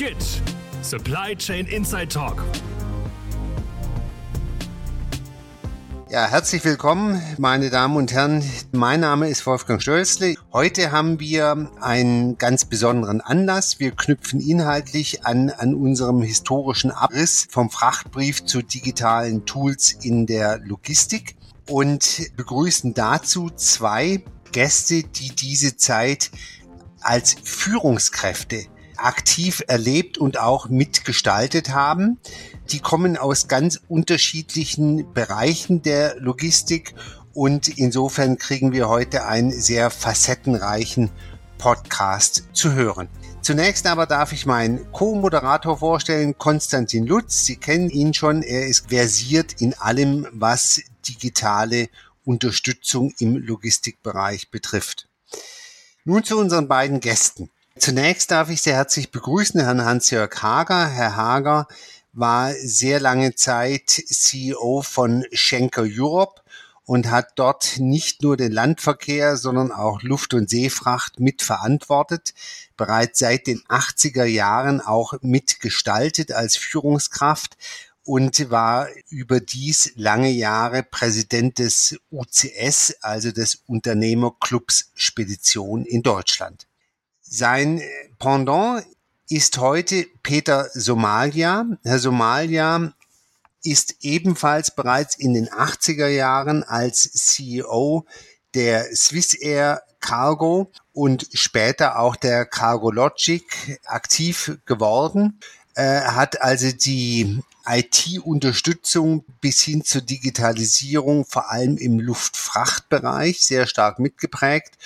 GIT Supply Chain Inside Talk. Ja, herzlich willkommen, meine Damen und Herren. Mein Name ist Wolfgang Stölzle. Heute haben wir einen ganz besonderen Anlass. Wir knüpfen inhaltlich an, an unserem historischen Abriss vom Frachtbrief zu digitalen Tools in der Logistik und begrüßen dazu zwei Gäste, die diese Zeit als Führungskräfte aktiv erlebt und auch mitgestaltet haben. Die kommen aus ganz unterschiedlichen Bereichen der Logistik und insofern kriegen wir heute einen sehr facettenreichen Podcast zu hören. Zunächst aber darf ich meinen Co-Moderator vorstellen, Konstantin Lutz. Sie kennen ihn schon. Er ist versiert in allem, was digitale Unterstützung im Logistikbereich betrifft. Nun zu unseren beiden Gästen. Zunächst darf ich sehr herzlich begrüßen Herrn Hans-Jörg Hager. Herr Hager war sehr lange Zeit CEO von Schenker Europe und hat dort nicht nur den Landverkehr, sondern auch Luft- und Seefracht mitverantwortet, bereits seit den 80er Jahren auch mitgestaltet als Führungskraft und war überdies lange Jahre Präsident des UCS, also des Unternehmerclubs Spedition in Deutschland. Sein Pendant ist heute Peter Somalia. Herr Somalia ist ebenfalls bereits in den 80er Jahren als CEO der Swissair Cargo und später auch der Cargo Logic aktiv geworden, äh, hat also die IT-Unterstützung bis hin zur Digitalisierung vor allem im Luftfrachtbereich sehr stark mitgeprägt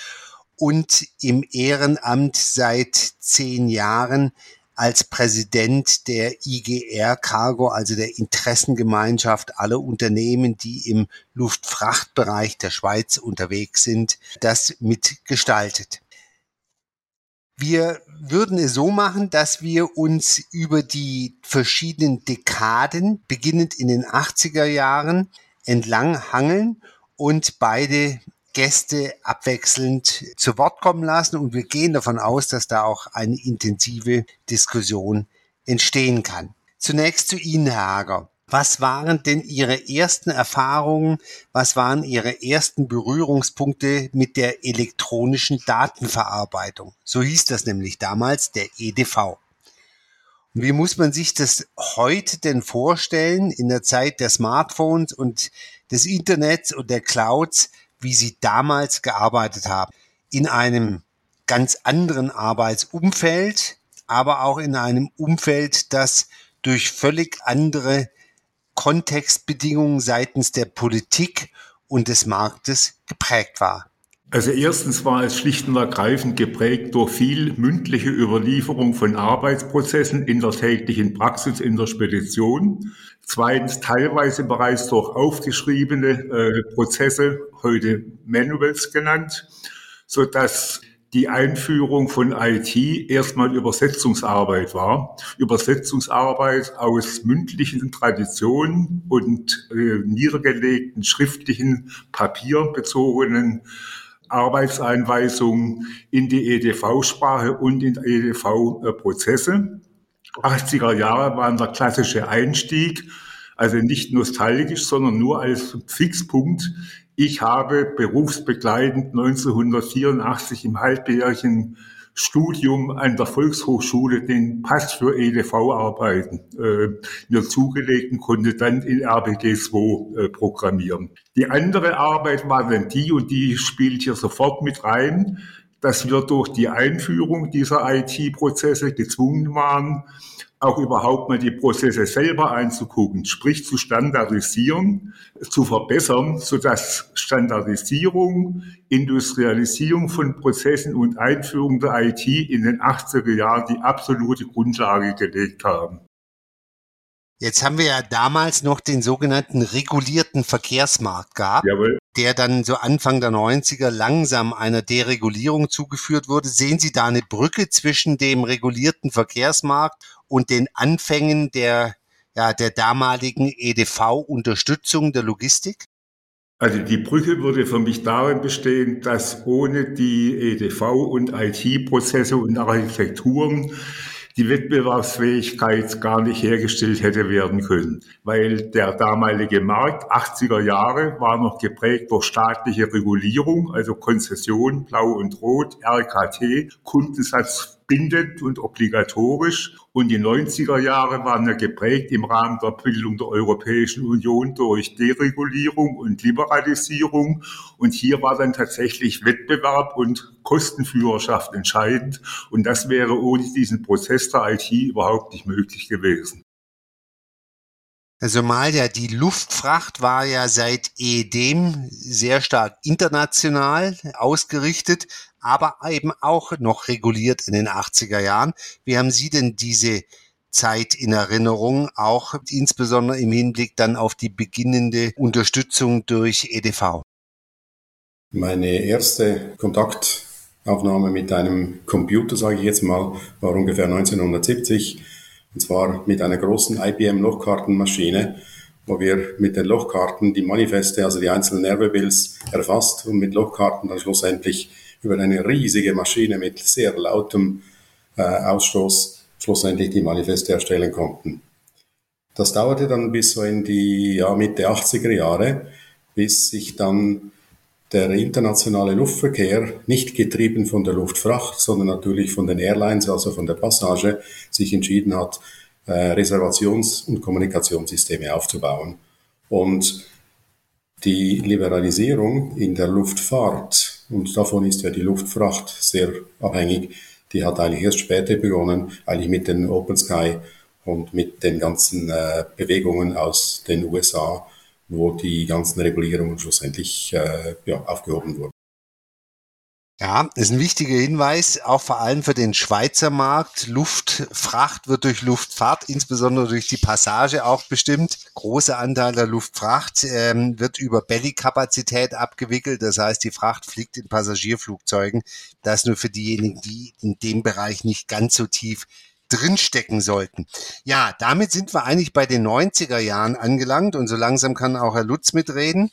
und im Ehrenamt seit zehn Jahren als Präsident der IGR Cargo, also der Interessengemeinschaft aller Unternehmen, die im Luftfrachtbereich der Schweiz unterwegs sind, das mitgestaltet. Wir würden es so machen, dass wir uns über die verschiedenen Dekaden, beginnend in den 80er Jahren, entlang hangeln und beide Gäste abwechselnd zu Wort kommen lassen. Und wir gehen davon aus, dass da auch eine intensive Diskussion entstehen kann. Zunächst zu Ihnen, Herr Hager. Was waren denn Ihre ersten Erfahrungen? Was waren Ihre ersten Berührungspunkte mit der elektronischen Datenverarbeitung? So hieß das nämlich damals, der EDV. Und wie muss man sich das heute denn vorstellen in der Zeit der Smartphones und des Internets und der Clouds, wie Sie damals gearbeitet haben? In einem ganz anderen Arbeitsumfeld, aber auch in einem Umfeld, das durch völlig andere Kontextbedingungen seitens der Politik und des Marktes geprägt war? Also erstens war es schlicht und ergreifend geprägt durch viel mündliche Überlieferung von Arbeitsprozessen in der täglichen Praxis in der Spedition. Zweitens teilweise bereits durch aufgeschriebene äh, Prozesse, heute Manuals genannt, so dass die Einführung von IT erstmal Übersetzungsarbeit war. Übersetzungsarbeit aus mündlichen Traditionen und äh, niedergelegten schriftlichen, papierbezogenen Arbeitseinweisungen in die EDV-Sprache und in EDV-Prozesse. 80er Jahre waren der klassische Einstieg, also nicht nostalgisch, sondern nur als Fixpunkt. Ich habe berufsbegleitend 1984 im halbjährigen Studium an der Volkshochschule den Pass für EDV-Arbeiten äh, mir zugelegt und konnte dann in RBG2 äh, programmieren. Die andere Arbeit war dann die, und die spielt hier sofort mit rein, dass wir durch die Einführung dieser IT-Prozesse gezwungen waren, auch überhaupt mal die Prozesse selber einzugucken, sprich zu standardisieren, zu verbessern, sodass Standardisierung, Industrialisierung von Prozessen und Einführung der IT in den 80er Jahren die absolute Grundlage gelegt haben. Jetzt haben wir ja damals noch den sogenannten regulierten Verkehrsmarkt gehabt, Jawohl. der dann so Anfang der 90er langsam einer Deregulierung zugeführt wurde. Sehen Sie da eine Brücke zwischen dem regulierten Verkehrsmarkt und den Anfängen der, ja, der damaligen EDV-Unterstützung der Logistik? Also die Brücke würde für mich darin bestehen, dass ohne die EDV und IT-Prozesse und Architekturen die Wettbewerbsfähigkeit gar nicht hergestellt hätte werden können, weil der damalige Markt 80er Jahre war noch geprägt durch staatliche Regulierung, also Konzession, Blau und Rot, RKT, Kundensatz bindend und obligatorisch. Und die 90er Jahre waren ja geprägt im Rahmen der Bildung der Europäischen Union durch Deregulierung und Liberalisierung. Und hier war dann tatsächlich Wettbewerb und Kostenführerschaft entscheidend. Und das wäre ohne diesen Prozess der IT überhaupt nicht möglich gewesen. Somalia, die Luftfracht war ja seit ehedem sehr stark international ausgerichtet, aber eben auch noch reguliert in den 80er Jahren. Wie haben Sie denn diese Zeit in Erinnerung, auch insbesondere im Hinblick dann auf die beginnende Unterstützung durch EDV? Meine erste Kontaktaufnahme mit einem Computer, sage ich jetzt mal, war ungefähr 1970 und zwar mit einer großen IBM-Lochkartenmaschine, wo wir mit den Lochkarten die Manifeste, also die einzelnen Nervebills erfasst und mit Lochkarten dann schlussendlich über eine riesige Maschine mit sehr lautem äh, Ausstoß schlussendlich die Manifeste erstellen konnten. Das dauerte dann bis so in die ja, Mitte 80er Jahre, bis sich dann der internationale Luftverkehr, nicht getrieben von der Luftfracht, sondern natürlich von den Airlines, also von der Passage, sich entschieden hat, äh, Reservations- und Kommunikationssysteme aufzubauen. Und die Liberalisierung in der Luftfahrt, und davon ist ja die Luftfracht sehr abhängig, die hat eigentlich erst später begonnen, eigentlich mit den Open Sky und mit den ganzen äh, Bewegungen aus den USA wo die ganzen Regulierungen schlussendlich äh, ja, aufgehoben wurden. Ja, ist ein wichtiger Hinweis, auch vor allem für den Schweizer Markt. Luftfracht wird durch Luftfahrt, insbesondere durch die Passage auch bestimmt. Großer Anteil der Luftfracht ähm, wird über Belly-Kapazität abgewickelt. Das heißt, die Fracht fliegt in Passagierflugzeugen. Das nur für diejenigen, die in dem Bereich nicht ganz so tief drinstecken sollten. Ja, damit sind wir eigentlich bei den 90er Jahren angelangt und so langsam kann auch Herr Lutz mitreden,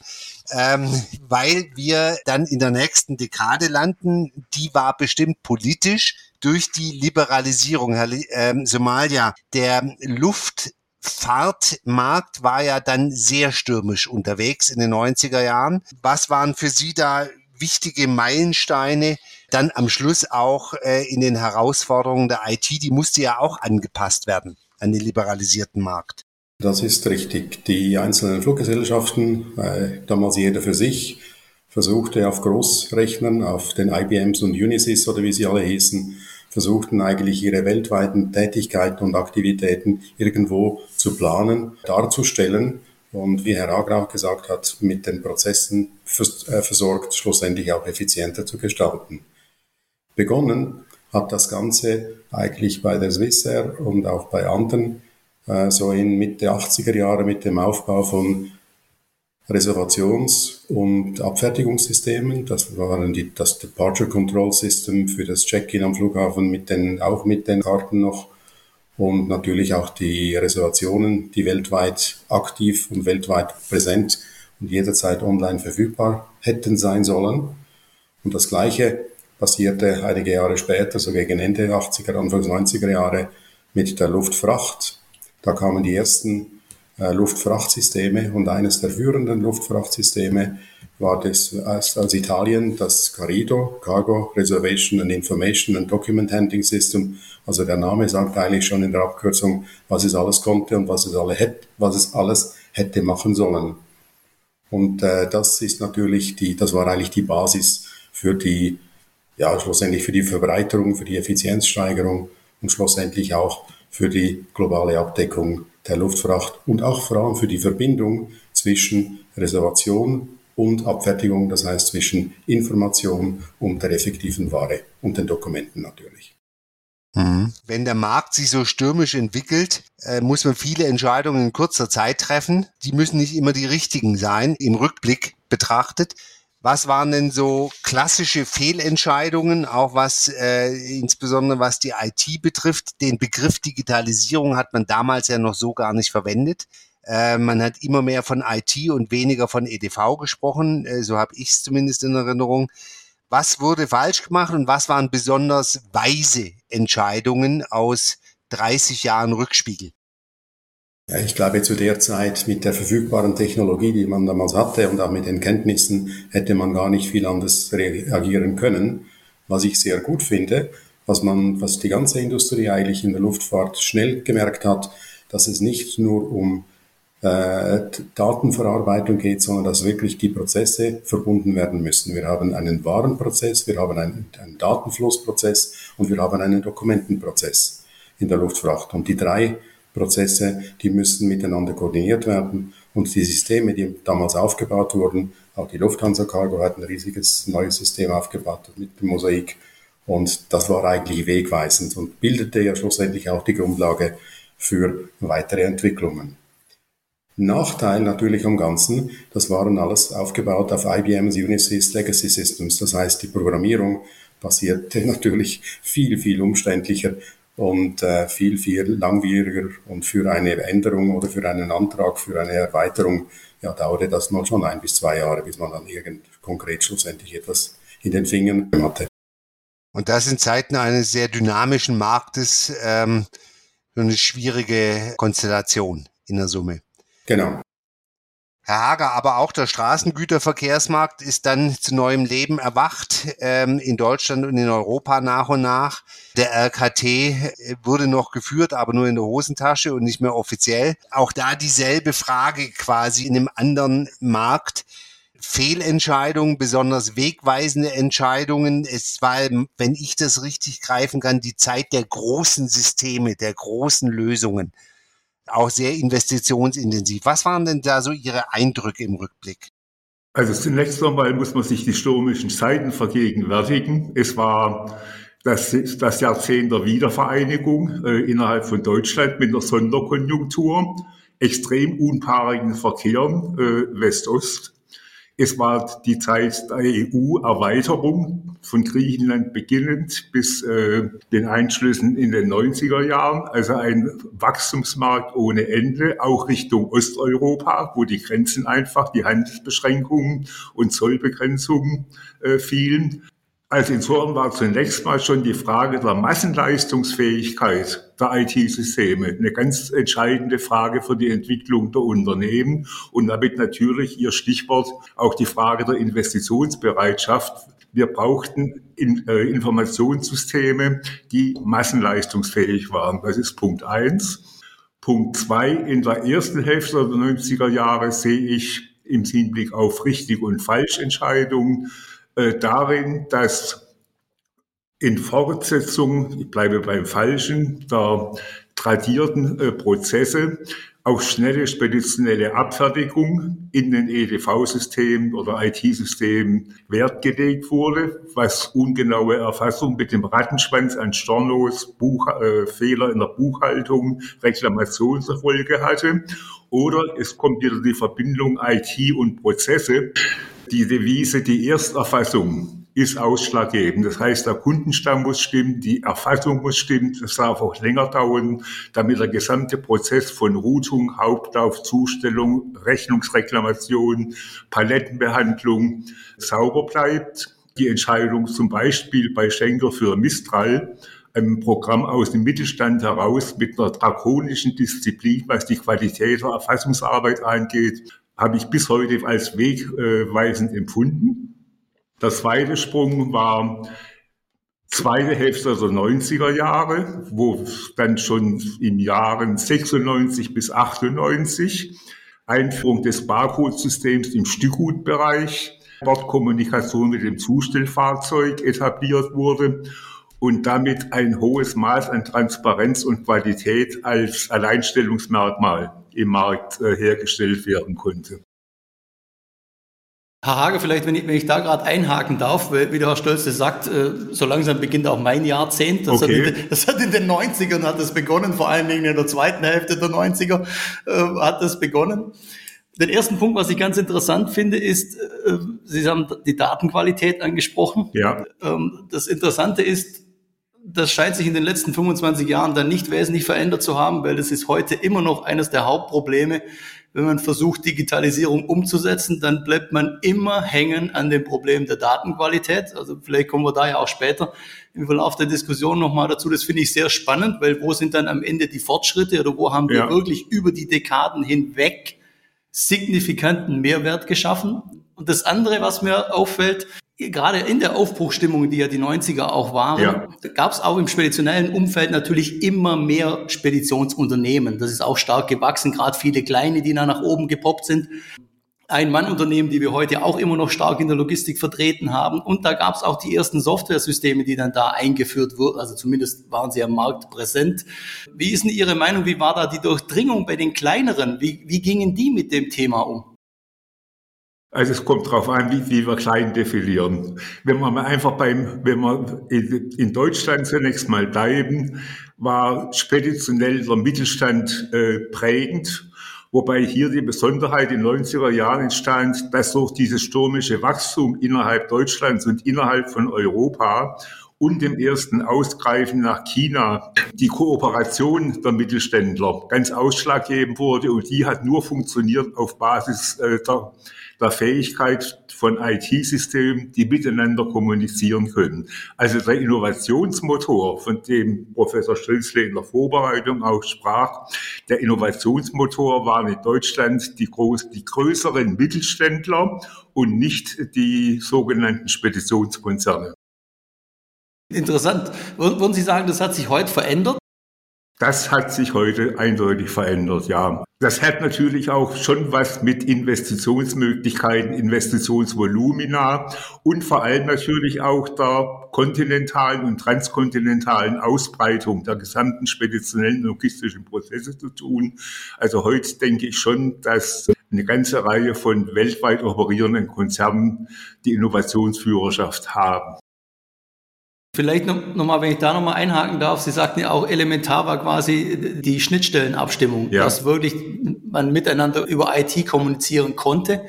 ähm, weil wir dann in der nächsten Dekade landen. Die war bestimmt politisch durch die Liberalisierung. Herr ähm, Somalia, der Luftfahrtmarkt war ja dann sehr stürmisch unterwegs in den 90er Jahren. Was waren für Sie da wichtige Meilensteine, dann am Schluss auch äh, in den Herausforderungen der IT, die musste ja auch angepasst werden an den liberalisierten Markt. Das ist richtig. Die einzelnen Fluggesellschaften, äh, damals jeder für sich, versuchte auf Großrechnern, auf den IBMs und Unisys oder wie sie alle hießen, versuchten eigentlich ihre weltweiten Tätigkeiten und Aktivitäten irgendwo zu planen, darzustellen und wie Herr Agra auch gesagt hat, mit den Prozessen äh, versorgt, schlussendlich auch effizienter zu gestalten. Begonnen hat das Ganze eigentlich bei der Swissair und auch bei anderen äh, so in Mitte 80er Jahre mit dem Aufbau von Reservations- und Abfertigungssystemen. Das waren die, das Departure Control System für das Check-in am Flughafen mit den, auch mit den Karten noch und natürlich auch die Reservationen, die weltweit aktiv und weltweit präsent und jederzeit online verfügbar hätten sein sollen. Und das Gleiche passierte einige Jahre später, so gegen Ende 80er, Anfang 90er Jahre, mit der Luftfracht. Da kamen die ersten äh, Luftfrachtsysteme und eines der führenden Luftfrachtsysteme war das aus, aus Italien das Carido, Cargo Reservation and Information and Document Handling System. Also der Name sagt eigentlich schon in der Abkürzung, was es alles konnte und was es, alle hätte, was es alles hätte machen sollen. Und äh, das ist natürlich die, das war eigentlich die Basis für die, ja, schlussendlich für die Verbreiterung, für die Effizienzsteigerung und schlussendlich auch für die globale Abdeckung der Luftfracht und auch vor allem für die Verbindung zwischen Reservation und Abfertigung, das heißt zwischen Information und der effektiven Ware und den Dokumenten natürlich. Mhm. Wenn der Markt sich so stürmisch entwickelt, äh, muss man viele Entscheidungen in kurzer Zeit treffen. Die müssen nicht immer die richtigen sein, im Rückblick betrachtet. Was waren denn so klassische Fehlentscheidungen, auch was äh, insbesondere was die IT betrifft? Den Begriff Digitalisierung hat man damals ja noch so gar nicht verwendet. Äh, man hat immer mehr von IT und weniger von EDV gesprochen, äh, so habe ich es zumindest in Erinnerung. Was wurde falsch gemacht und was waren besonders weise Entscheidungen aus 30 Jahren Rückspiegel? Ja, ich glaube, zu der Zeit mit der verfügbaren Technologie, die man damals hatte und auch mit den Kenntnissen, hätte man gar nicht viel anders reagieren können. Was ich sehr gut finde, was man, was die ganze Industrie eigentlich in der Luftfahrt schnell gemerkt hat, dass es nicht nur um äh, Datenverarbeitung geht, sondern dass wirklich die Prozesse verbunden werden müssen. Wir haben einen Warenprozess, wir haben einen, einen Datenflussprozess und wir haben einen Dokumentenprozess in der Luftfracht. Und die drei Prozesse, die müssen miteinander koordiniert werden. Und die Systeme, die damals aufgebaut wurden, auch die Lufthansa Cargo hat ein riesiges neues System aufgebaut mit dem Mosaik. Und das war eigentlich wegweisend und bildete ja schlussendlich auch die Grundlage für weitere Entwicklungen. Nachteil natürlich am Ganzen, das waren alles aufgebaut auf IBM's Unisys Legacy Systems. Das heißt, die Programmierung passierte natürlich viel, viel umständlicher und äh, viel, viel langwieriger. Und für eine Änderung oder für einen Antrag, für eine Erweiterung, ja, dauerte das mal schon ein bis zwei Jahre, bis man dann irgend konkret schlussendlich etwas in den Fingern hatte. Und das in Zeiten eines sehr dynamischen Marktes ähm, eine schwierige Konstellation in der Summe. Genau. Herr Hager, aber auch der Straßengüterverkehrsmarkt ist dann zu neuem Leben erwacht, ähm, in Deutschland und in Europa nach und nach. Der RKT äh, wurde noch geführt, aber nur in der Hosentasche und nicht mehr offiziell. Auch da dieselbe Frage quasi in einem anderen Markt. Fehlentscheidungen, besonders wegweisende Entscheidungen. Es war, wenn ich das richtig greifen kann, die Zeit der großen Systeme, der großen Lösungen auch sehr investitionsintensiv. Was waren denn da so Ihre Eindrücke im Rückblick? Also zunächst einmal muss man sich die stürmischen Zeiten vergegenwärtigen. Es war das, das Jahrzehnt der Wiedervereinigung äh, innerhalb von Deutschland mit einer Sonderkonjunktur, extrem unpaarigen Verkehren äh, West-Ost. Es war die Zeit der EU-Erweiterung von Griechenland beginnend bis äh, den Einschlüssen in den 90er Jahren. Also ein Wachstumsmarkt ohne Ende, auch Richtung Osteuropa, wo die Grenzen einfach, die Handelsbeschränkungen und Zollbegrenzungen äh, fielen. Also insofern war zunächst mal schon die Frage der Massenleistungsfähigkeit der IT-Systeme eine ganz entscheidende Frage für die Entwicklung der Unternehmen und damit natürlich Ihr Stichwort auch die Frage der Investitionsbereitschaft. Wir brauchten äh, Informationssysteme, die massenleistungsfähig waren. Das ist Punkt eins. Punkt zwei, in der ersten Hälfte der 90er Jahre sehe ich im Hinblick auf Richtig- und Falschentscheidungen äh, darin, dass in Fortsetzung, ich bleibe beim Falschen, der tradierten äh, Prozesse auf schnelle speditionelle Abfertigung in den EDV-Systemen oder IT-Systemen Wert gelegt wurde, was ungenaue Erfassung mit dem Rattenschwanz an Stornos, Buch, äh, Fehler in der Buchhaltung, Reklamationserfolge hatte. Oder es kommt wieder die Verbindung IT und Prozesse, die Devise, die Ersterfassung ist ausschlaggebend. Das heißt, der Kundenstamm muss stimmen, die Erfassung muss stimmen, es darf auch länger dauern, damit der gesamte Prozess von Routung, Hauptlauf, Zustellung, Rechnungsreklamation, Palettenbehandlung sauber bleibt. Die Entscheidung zum Beispiel bei Schenker für Mistral, einem Programm aus dem Mittelstand heraus mit einer drakonischen Disziplin, was die Qualität der Erfassungsarbeit angeht, habe ich bis heute als wegweisend empfunden. Der zweite Sprung war zweite Hälfte der 90er Jahre, wo dann schon im Jahren 96 bis 98 Einführung des Barcode-Systems im Stückgutbereich, Bordkommunikation mit dem Zustellfahrzeug etabliert wurde und damit ein hohes Maß an Transparenz und Qualität als Alleinstellungsmerkmal im Markt äh, hergestellt werden konnte. Herr Hage, vielleicht, wenn ich, wenn ich da gerade einhaken darf, weil, wie der Herr Stolz das sagt, äh, so langsam beginnt auch mein Jahrzehnt. Das, okay. hat, in, das hat in den 90ern hat das begonnen, vor allen Dingen in der zweiten Hälfte der 90er äh, hat das begonnen. Den ersten Punkt, was ich ganz interessant finde, ist, äh, Sie haben die Datenqualität angesprochen. Ja. Ähm, das Interessante ist, das scheint sich in den letzten 25 Jahren dann nicht wesentlich verändert zu haben, weil das ist heute immer noch eines der Hauptprobleme, wenn man versucht, Digitalisierung umzusetzen, dann bleibt man immer hängen an dem Problem der Datenqualität. Also vielleicht kommen wir da ja auch später im Verlauf der Diskussion nochmal dazu. Das finde ich sehr spannend, weil wo sind dann am Ende die Fortschritte oder wo haben wir ja. wirklich über die Dekaden hinweg signifikanten Mehrwert geschaffen? Und das andere, was mir auffällt, gerade in der Aufbruchstimmung, die ja die 90er auch waren, ja. gab es auch im speditionellen Umfeld natürlich immer mehr Speditionsunternehmen. Das ist auch stark gewachsen, gerade viele kleine, die da nach oben gepoppt sind. Ein-Mann-Unternehmen, die wir heute auch immer noch stark in der Logistik vertreten haben. Und da gab es auch die ersten Softwaresysteme, die dann da eingeführt wurden. Also zumindest waren sie am Markt präsent. Wie ist denn Ihre Meinung? Wie war da die Durchdringung bei den kleineren? Wie, wie gingen die mit dem Thema um? Also es kommt darauf an, wie, wie wir klein definieren. Wenn wir mal einfach beim, wenn wir in, Deutschland zunächst mal bleiben, war speditionell der Mittelstand äh, prägend, wobei hier die Besonderheit in den 90er Jahren entstand, dass durch dieses stürmische Wachstum innerhalb Deutschlands und innerhalb von Europa und dem ersten Ausgreifen nach China die Kooperation der Mittelständler ganz ausschlaggebend wurde und die hat nur funktioniert auf Basis äh, der der Fähigkeit von IT-Systemen, die miteinander kommunizieren können. Also der Innovationsmotor, von dem Professor Stülzle in der Vorbereitung auch sprach, der Innovationsmotor waren in Deutschland die, groß, die größeren Mittelständler und nicht die sogenannten Speditionskonzerne. Interessant. Würden Sie sagen, das hat sich heute verändert? Das hat sich heute eindeutig verändert, ja. Das hat natürlich auch schon was mit Investitionsmöglichkeiten, Investitionsvolumina und vor allem natürlich auch der kontinentalen und transkontinentalen Ausbreitung der gesamten speditionellen logistischen Prozesse zu tun. Also heute denke ich schon, dass eine ganze Reihe von weltweit operierenden Konzernen die Innovationsführerschaft haben. Vielleicht noch, noch mal, wenn ich da noch mal einhaken darf, Sie sagten ja auch, elementar war quasi die Schnittstellenabstimmung, ja. dass wirklich man miteinander über IT kommunizieren konnte.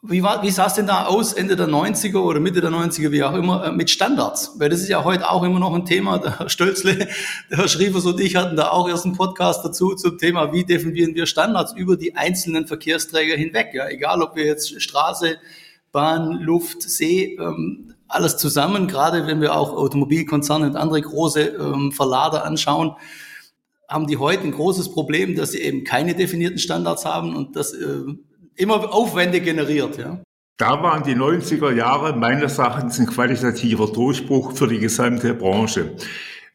Wie, war, wie sah es denn da aus, Ende der 90er oder Mitte der 90er, wie auch immer, äh, mit Standards? Weil das ist ja heute auch immer noch ein Thema. Der Herr Stölzle, der Herr Schriefers und ich hatten da auch erst einen Podcast dazu zum Thema, wie definieren wir Standards über die einzelnen Verkehrsträger hinweg. Ja, egal, ob wir jetzt Straße, Bahn, Luft, See, ähm, alles zusammen, gerade wenn wir auch Automobilkonzerne und andere große ähm, Verlader anschauen, haben die heute ein großes Problem, dass sie eben keine definierten Standards haben und das äh, immer Aufwände generiert. Ja. Da waren die 90er Jahre meines Erachtens ein qualitativer Durchbruch für die gesamte Branche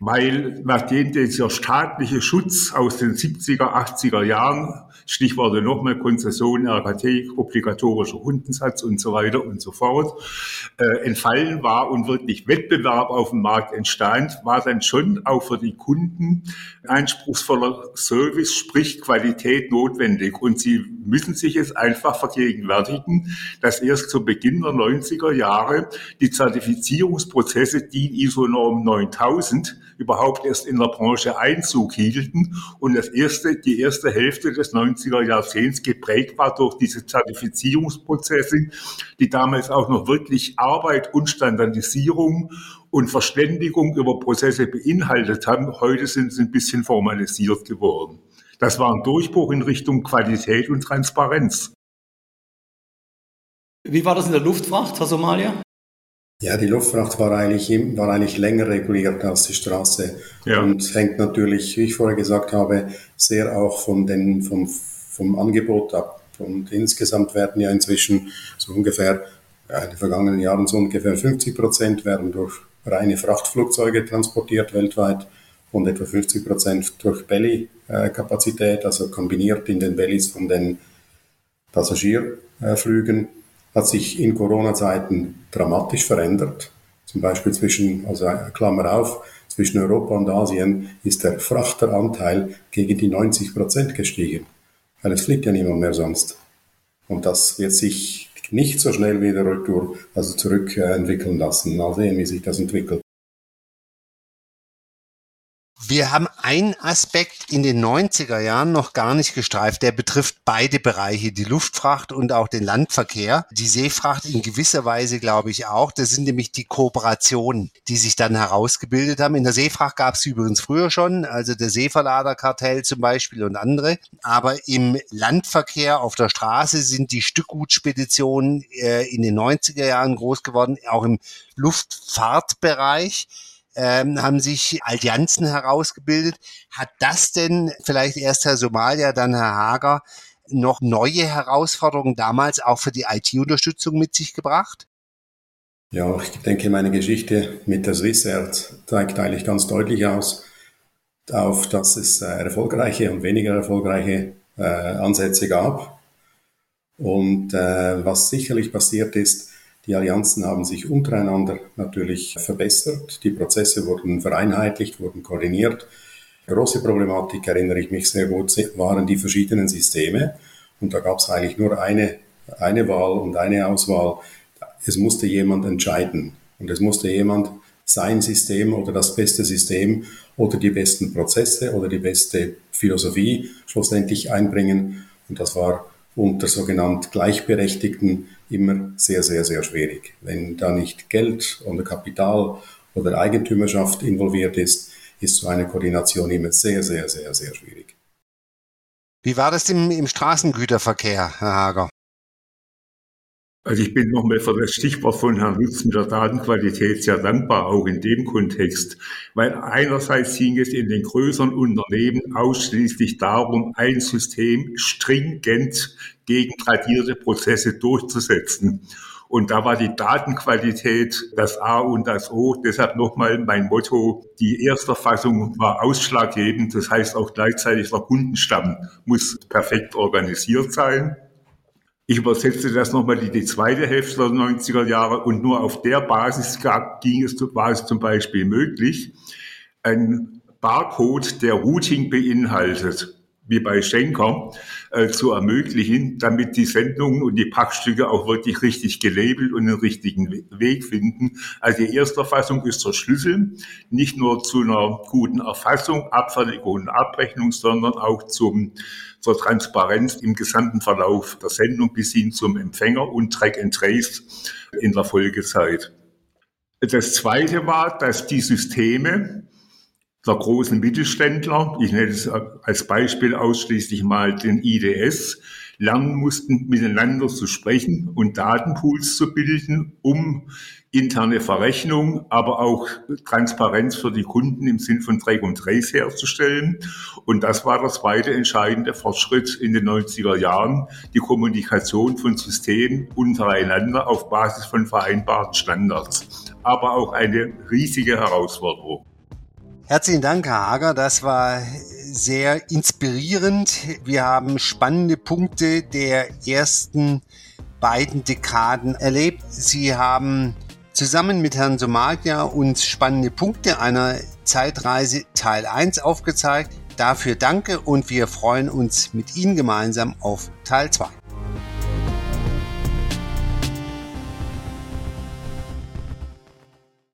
weil nachdem dieser staatliche Schutz aus den 70er, 80er Jahren, Stichworte nochmal Konzession, RKT, obligatorischer Hundensatz und so weiter und so fort, äh, entfallen war und wirklich Wettbewerb auf dem Markt entstand, war dann schon auch für die Kunden anspruchsvoller Service, sprich Qualität notwendig. Und sie müssen sich es einfach vergegenwärtigen, dass erst zu Beginn der 90er Jahre die Zertifizierungsprozesse, die ISO-Norm 9000, überhaupt erst in der Branche Einzug hielten und das erste, die erste Hälfte des 90er Jahrzehnts geprägt war durch diese Zertifizierungsprozesse, die damals auch noch wirklich Arbeit und Standardisierung und Verständigung über Prozesse beinhaltet haben. Heute sind sie ein bisschen formalisiert geworden. Das war ein Durchbruch in Richtung Qualität und Transparenz. Wie war das in der Luftfracht, Herr Somalia? Ja, die Luftfracht war eigentlich, war eigentlich länger reguliert als die Straße ja. und hängt natürlich, wie ich vorher gesagt habe, sehr auch von den, vom, vom Angebot ab. Und insgesamt werden ja inzwischen so ungefähr, ja, in den vergangenen Jahren so ungefähr 50 Prozent werden durch reine Frachtflugzeuge transportiert weltweit und etwa 50 Prozent durch Belly-Kapazität, also kombiniert in den Bellies von den Passagierflügen hat sich in Corona-Zeiten dramatisch verändert. Zum Beispiel zwischen, also Klammer auf, zwischen Europa und Asien ist der Frachteranteil gegen die 90 Prozent gestiegen. Weil es fliegt ja niemand mehr sonst. Und das wird sich nicht so schnell wieder retour, also zurückentwickeln lassen. Mal sehen, wie sich das entwickelt. Wir haben einen Aspekt in den 90er Jahren noch gar nicht gestreift, der betrifft beide Bereiche, die Luftfracht und auch den Landverkehr. Die Seefracht in gewisser Weise, glaube ich, auch. Das sind nämlich die Kooperationen, die sich dann herausgebildet haben. In der Seefracht gab es übrigens früher schon, also der Seeverladerkartell zum Beispiel und andere. Aber im Landverkehr auf der Straße sind die Stückgutspeditionen äh, in den 90er Jahren groß geworden, auch im Luftfahrtbereich ähm, haben sich Allianzen herausgebildet. Hat das denn vielleicht erst Herr Somalia, dann Herr Hager noch neue Herausforderungen damals auch für die IT-Unterstützung mit sich gebracht? Ja, ich denke, meine Geschichte mit der Swissair zeigt eigentlich ganz deutlich aus, auf dass es äh, erfolgreiche und weniger erfolgreiche äh, Ansätze gab. Und äh, was sicherlich passiert ist, die Allianzen haben sich untereinander natürlich verbessert. Die Prozesse wurden vereinheitlicht, wurden koordiniert. Große Problematik, erinnere ich mich sehr gut, waren die verschiedenen Systeme. Und da gab es eigentlich nur eine, eine Wahl und eine Auswahl. Es musste jemand entscheiden. Und es musste jemand sein System oder das beste System oder die besten Prozesse oder die beste Philosophie schlussendlich einbringen. Und das war unter sogenannt Gleichberechtigten immer sehr, sehr, sehr schwierig. Wenn da nicht Geld oder Kapital oder Eigentümerschaft involviert ist, ist so eine Koordination immer sehr, sehr, sehr, sehr schwierig. Wie war das im, im Straßengüterverkehr, Herr Hager? Also ich bin nochmal für das Stichwort von Herrn Lutz mit der Datenqualität sehr dankbar, auch in dem Kontext, weil einerseits ging es in den größeren Unternehmen ausschließlich darum, ein System stringent gegen tradierte Prozesse durchzusetzen. Und da war die Datenqualität das A und das O. Deshalb nochmal mein Motto, die erste Fassung war ausschlaggebend. Das heißt auch gleichzeitig der Kundenstamm muss perfekt organisiert sein. Ich übersetze das nochmal in die zweite Hälfte der 90er Jahre und nur auf der Basis ging es, war es zum Beispiel möglich, ein Barcode, der Routing beinhaltet, wie bei Schenker, äh, zu ermöglichen, damit die Sendungen und die Packstücke auch wirklich richtig gelabelt und den richtigen Weg finden. Also die erste Erfassung ist der Schlüssel, nicht nur zu einer guten Erfassung, Abfertigung und Abrechnung, sondern auch zum, zur Transparenz im gesamten Verlauf der Sendung bis hin zum Empfänger und Track and Trace in der Folgezeit. Das zweite war, dass die Systeme, der großen Mittelständler, ich nenne es als Beispiel ausschließlich mal den IDS, lernen mussten, miteinander zu sprechen und Datenpools zu bilden, um interne Verrechnung, aber auch Transparenz für die Kunden im Sinn von Track und Trace herzustellen. Und das war der zweite entscheidende Fortschritt in den 90er Jahren, die Kommunikation von Systemen untereinander auf Basis von vereinbarten Standards. Aber auch eine riesige Herausforderung. Herzlichen Dank, Herr Hager. Das war sehr inspirierend. Wir haben spannende Punkte der ersten beiden Dekaden erlebt. Sie haben zusammen mit Herrn Somalia uns spannende Punkte einer Zeitreise Teil 1 aufgezeigt. Dafür danke und wir freuen uns mit Ihnen gemeinsam auf Teil 2.